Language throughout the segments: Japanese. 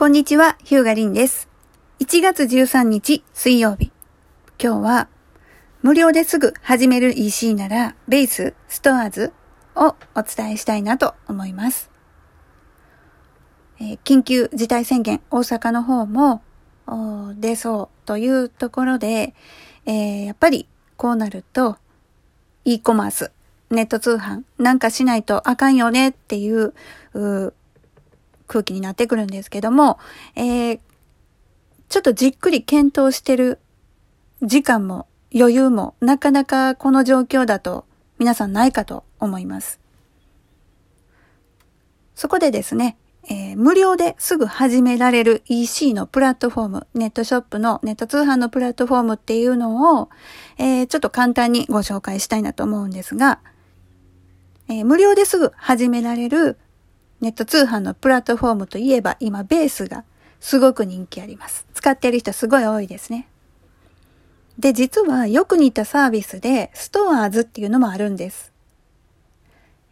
こんにちは、ヒューガリンです。1月13日水曜日。今日は無料ですぐ始める EC ならベース、ストアーズをお伝えしたいなと思います。えー、緊急事態宣言大阪の方も出そうというところで、えー、やっぱりこうなると e コマース、ネット通販なんかしないとあかんよねっていうう空気になってくるんですけども、えー、ちょっとじっくり検討してる時間も余裕もなかなかこの状況だと皆さんないかと思います。そこでですね、えー、無料ですぐ始められる EC のプラットフォーム、ネットショップのネット通販のプラットフォームっていうのを、えー、ちょっと簡単にご紹介したいなと思うんですが、えー、無料ですぐ始められるネット通販のプラットフォームといえば今ベースがすごく人気あります。使っている人すごい多いですね。で、実はよく似たサービスでストアーズっていうのもあるんです。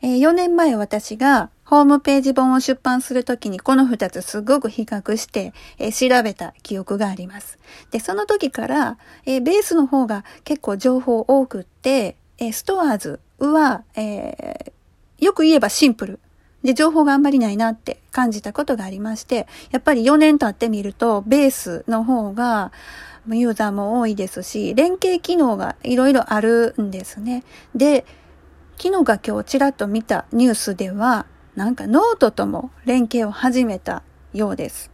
えー、4年前私がホームページ本を出版するときにこの2つすごく比較して、え、調べた記憶があります。で、その時から、え、ベースの方が結構情報多くって、えストアーズは、えよく言えばシンプル。で、情報があんまりないなって感じたことがありまして、やっぱり4年経ってみると、ベースの方が、ユーザーも多いですし、連携機能がいろいろあるんですね。で、昨日が今日ちらっと見たニュースでは、なんかノートとも連携を始めたようです。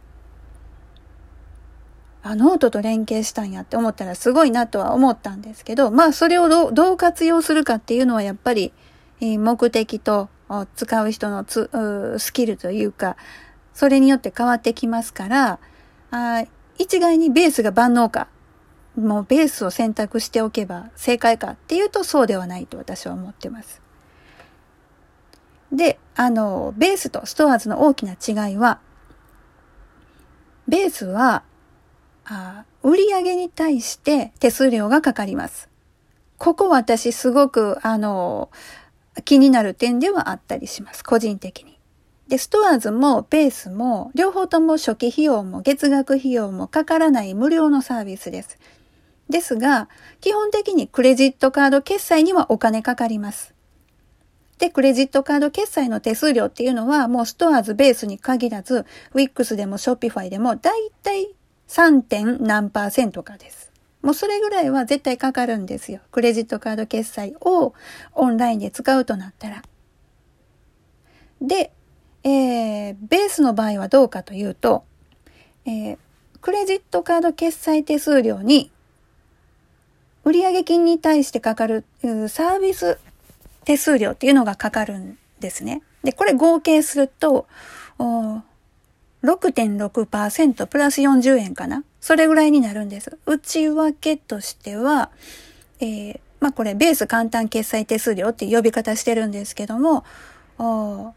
あ、ノートと連携したんやって思ったらすごいなとは思ったんですけど、まあそれをどう活用するかっていうのはやっぱり目的と使う人のつスキルというか、それによって変わってきますから、あ一概にベースが万能か、もうベースを選択しておけば正解かっていうとそうではないと私は思ってます。で、あの、ベースとストアーズの大きな違いは、ベースは、あ売上に対して手数料がかかります。ここ私すごく、あの、気になる点ではあったりします。個人的に。で、ストアーズもベースも両方とも初期費用も月額費用もかからない無料のサービスです。ですが、基本的にクレジットカード決済にはお金かかります。で、クレジットカード決済の手数料っていうのはもうストアーズベースに限らず、Wix でも Shopify でもだいたい 3. 点何パーセントかです。もうそれぐらいは絶対かかるんですよ。クレジットカード決済をオンラインで使うとなったら。で、えー、ベースの場合はどうかというと、えー、クレジットカード決済手数料に売上金に対してかかるサービス手数料っていうのがかかるんですね。で、これ合計すると、6.6%プラス40円かな？それぐらいになるんです。内訳としては、えー、まあこれベース簡単決済手数料って呼び方してるんですけども、お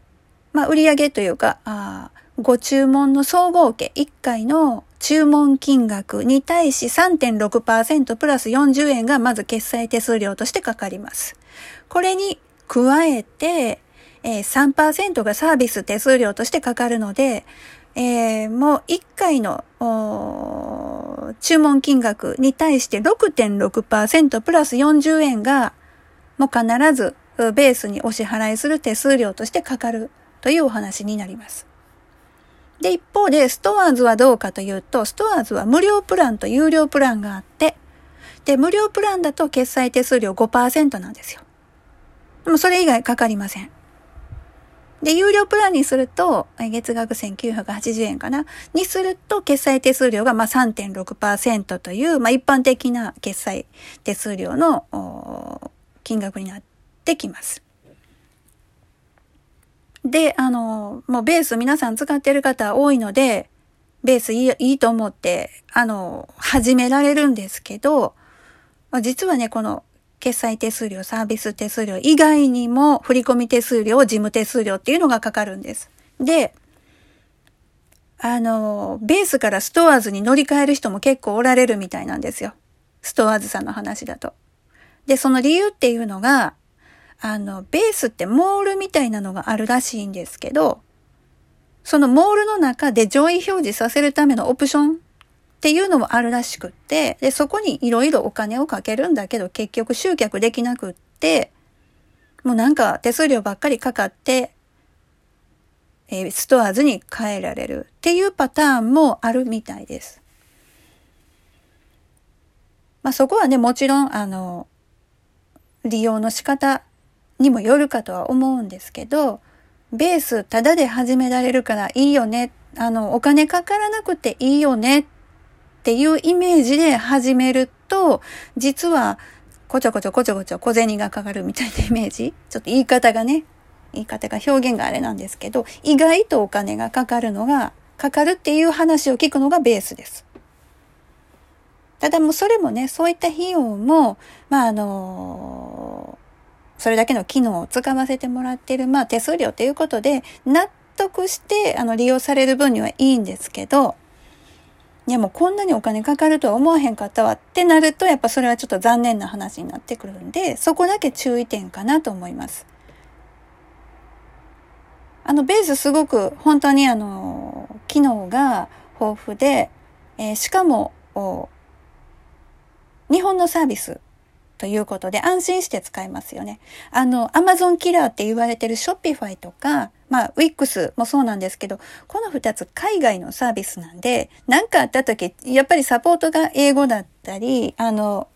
まあ売上というか、あご注文の総合計1回の注文金額に対し3.6%プラス40円がまず決済手数料としてかかります。これに加えて、えー、3%がサービス手数料としてかかるので、えー、もう1回の注文金額に対して6.6%プラス40円がもう必ずベースにお支払いする手数料としてかかるというお話になります。で、一方で、ストアーズはどうかというと、ストアーズは無料プランと有料プランがあって、で、無料プランだと決済手数料5%なんですよ。でもそれ以外かかりません。で、有料プランにすると、月額1980円かな？にすると、決済手数料がまあ3.6%という、まあ一般的な決済手数料の金額になってきます。で、あの、もうベース皆さん使ってる方多いので、ベースいいいいと思って、あの、始められるんですけど、実はね、この決済手数料、サービス手数料以外にも振込手数料、事務手数料っていうのがかかるんです。で、あの、ベースからストアーズに乗り換える人も結構おられるみたいなんですよ。ストアーズさんの話だと。で、その理由っていうのが、あの、ベースってモールみたいなのがあるらしいんですけど、そのモールの中で上位表示させるためのオプションっていうのもあるらしくって、で、そこにいろいろお金をかけるんだけど、結局集客できなくって、もうなんか手数料ばっかりかかって、えー、ストアーズに変えられるっていうパターンもあるみたいです。まあそこはね、もちろん、あの、利用の仕方にもよるかとは思うんですけど、ベースタダで始められるからいいよね。あの、お金かからなくていいよねっていうイメージで始めると、実は、こちょこちょこちょこちょ小銭がかかるみたいなイメージちょっと言い方がね、言い方が表現があれなんですけど、意外とお金がかかるのが、かかるっていう話を聞くのがベースです。ただもうそれもね、そういった費用も、まああのそれだけの機能を使わせてもらってる、まあ手数料ということで、納得してあの利用される分にはいいんですけど、いやもうこんなにお金かかるとは思わへんかったわってなると、やっぱそれはちょっと残念な話になってくるんで、そこだけ注意点かなと思います。あの、ベースすごく本当にあの、機能が豊富で、えー、しかも、日本のサービスということで安心して使えますよね。あの、アマゾンキラーって言われてるショッピファイとか、まあ、ウィックスもそうなんですけど、この二つ海外のサービスなんで、何かあった時、やっぱりサポートが英語だったり、あの、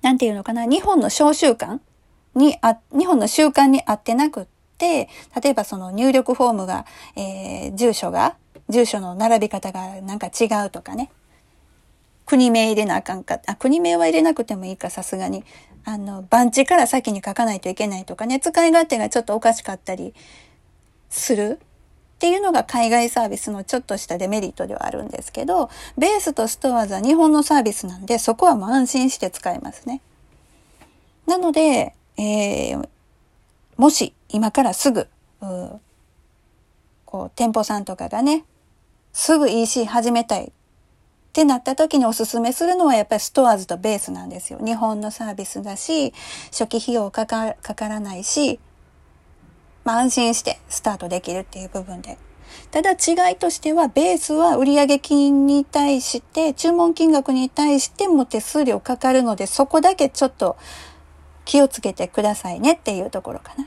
なんていうのかな、日本の小習慣にあ、日本の習慣に合ってなくって、例えばその入力フォームが、えー、住所が、住所の並び方がなんか違うとかね。国名入れなあかんか。あ、国名は入れなくてもいいか、さすがに。あの、番地から先に書かないといけないとかね、使い勝手がちょっとおかしかったりするっていうのが海外サービスのちょっとしたデメリットではあるんですけど、ベースとストアーズは日本のサービスなんで、そこはもう安心して使えますね。なので、えー、もし今からすぐ、こう、店舗さんとかがね、すぐ EC 始めたいってなった時におすすめするのはやっぱりストアーズとベースなんですよ。日本のサービスだし、初期費用かかかからないし、まあ安心してスタートできるっていう部分で。ただ違いとしては、ベースは売上金に対して、注文金額に対しても手数料かかるので、そこだけちょっと気をつけてくださいねっていうところかな。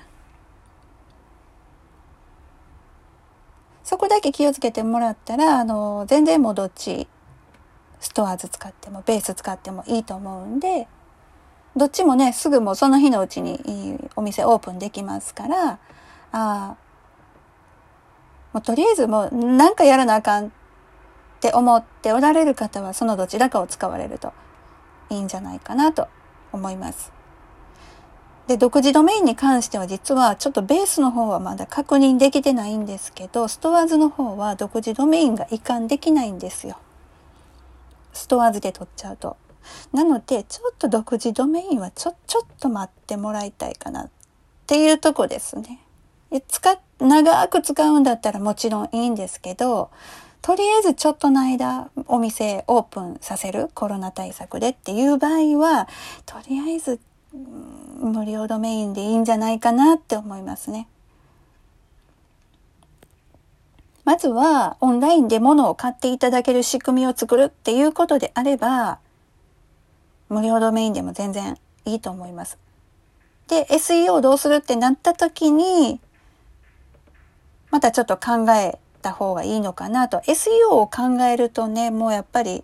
そこだけ気をつけてもらったら、あの、全然もどっちストアーズ使ってもベース使ってもいいと思うんで、どっちもね、すぐもうその日のうちにお店オープンできますから、あ、もうとりあえずもうなんかやらなあかんって思っておられる方はそのどちらかを使われるといいんじゃないかなと思います。で、独自ドメインに関しては実はちょっとベースの方はまだ確認できてないんですけど、ストアーズの方は独自ドメインが移管できないんですよ。ストアーズで取っちゃうと。なので、ちょっと独自ドメインはちょ、ちょっと待ってもらいたいかなっていうとこですね。使長く使うんだったらもちろんいいんですけど、とりあえずちょっとの間お店オープンさせるコロナ対策でっていう場合は、とりあえず無料ドメインでいいんじゃないかなって思いますね。まずはオンラインで物を買っていただける仕組みを作るっていうことであれば、無料ドメインでも全然いいと思います。で、SEO どうするってなった時に、またちょっと考えた方がいいのかなと。SEO を考えるとね、もうやっぱり、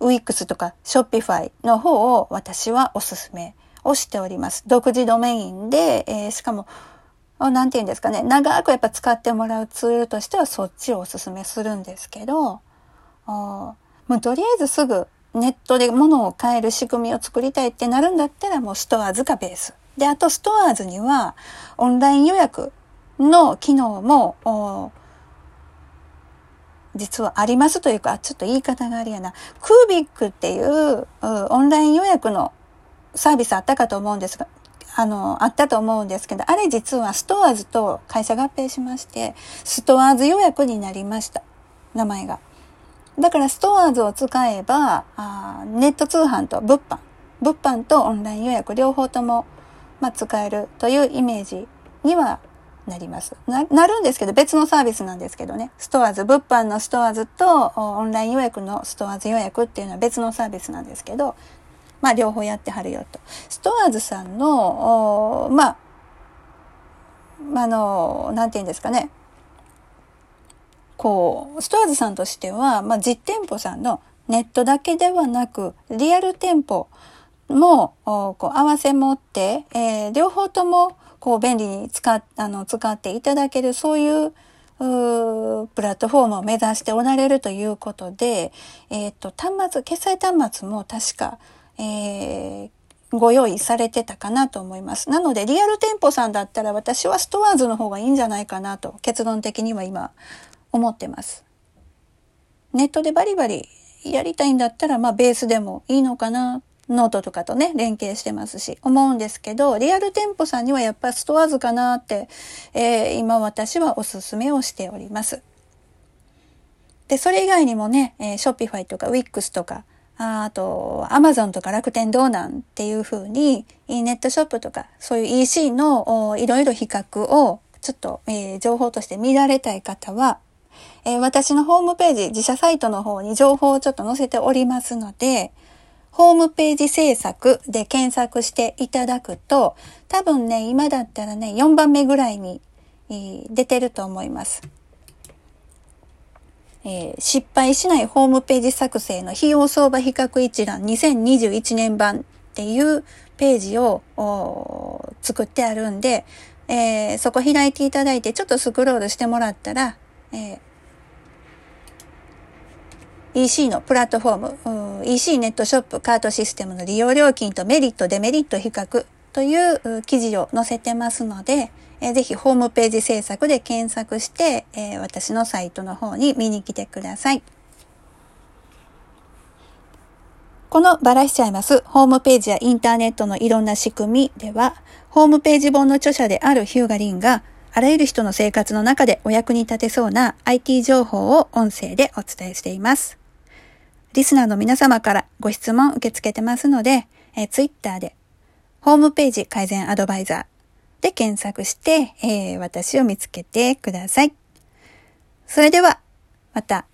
ウィックスとかショッピファイの方を私はおすすめをしております。独自ドメインで、えー、しかもなんて言うんですかね、長くやっぱ使ってもらうツールとしてはそっちをお勧めするんですけど、もうとりあえずすぐネットで物を買える仕組みを作りたいってなるんだったらもうストアーズがベース。で、あとストアーズにはオンライン予約の機能も実はありますというか、ちょっと言い方がありやな。クービックっていうオンライン予約のサービスあったかと思うんですが、あの、あったと思うんですけど、あれ実は STORES と会社合併しまして、 STORES 予約になりました。名前が。だから STORES を使えば、あネット通販と物販、物販とオンライン予約両方とも、まあ、使えるというイメージにはなります。な、なるんですけど、別のサービスなんですけどね。 STORES、物販の STORES とオンライン予約の STORES 予約っていうのは別のサービスなんですけど、まあ両方やってはるよと。ストアーズさんの、まあ、あの、なんて言うんですかね。こう、ストアーズさんとしては、まあ実店舗さんのネットだけではなく、リアル店舗も、こう合わせ持って、えー、両方とも、こう便利に使っ、あの、使っていただける、そういう、プラットフォームを目指しておられるということで、えっ、ー、と、端末、決済端末も確か、えー、ご用意されてたかなと思います。なので、リアル店舗さんだったら私は STORES の方がいいんじゃないかなと、結論的には今、思ってます。ネットでバリバリやりたいんだったら、まあ、ベースでもいいのかな？ノートとかとね、連携してますし、思うんですけど、リアル店舗さんにはやっぱ STORES かなって、えー、今私はおすすめをしております。で、それ以外にもね、えー、ショッピファイとかウィックスとか、あと、アマゾンとか楽天どうなんっていう風に、ネットショップとか、そういう EC のいろいろ比較を、ちょっと、えー、情報として見られたい方は、えー、私のホームページ、自社サイトの方に情報をちょっと載せておりますので、ホームページ制作で検索していただくと、多分ね、今だったらね、4番目ぐらいに、出てると思います。えー、失敗しないホームページ作成の費用相場比較一覧2021年版っていうページを作ってあるんで、えー、そこ開いていただいてちょっとスクロールしてもらったら、えー EC のプラットフォーム、EC ネットショップカートシステムの利用料金とメリット、デメリット比較という記事を載せてますので、えー、ぜひホームページ制作で検索して、えー、私のサイトの方に見に来てください。このバラしちゃいますホームページやインターネットのいろんな仕組みでは、ホームページ本の著者であるヒューガリンが、あらゆる人の生活の中でお役に立てそうな IT 情報を音声でお伝えしています。リスナーの皆様からご質問受け付けてますので、え、ツイッターで、ホームページ改善アドバイザーで検索して、えー、私を見つけてください。それでは、また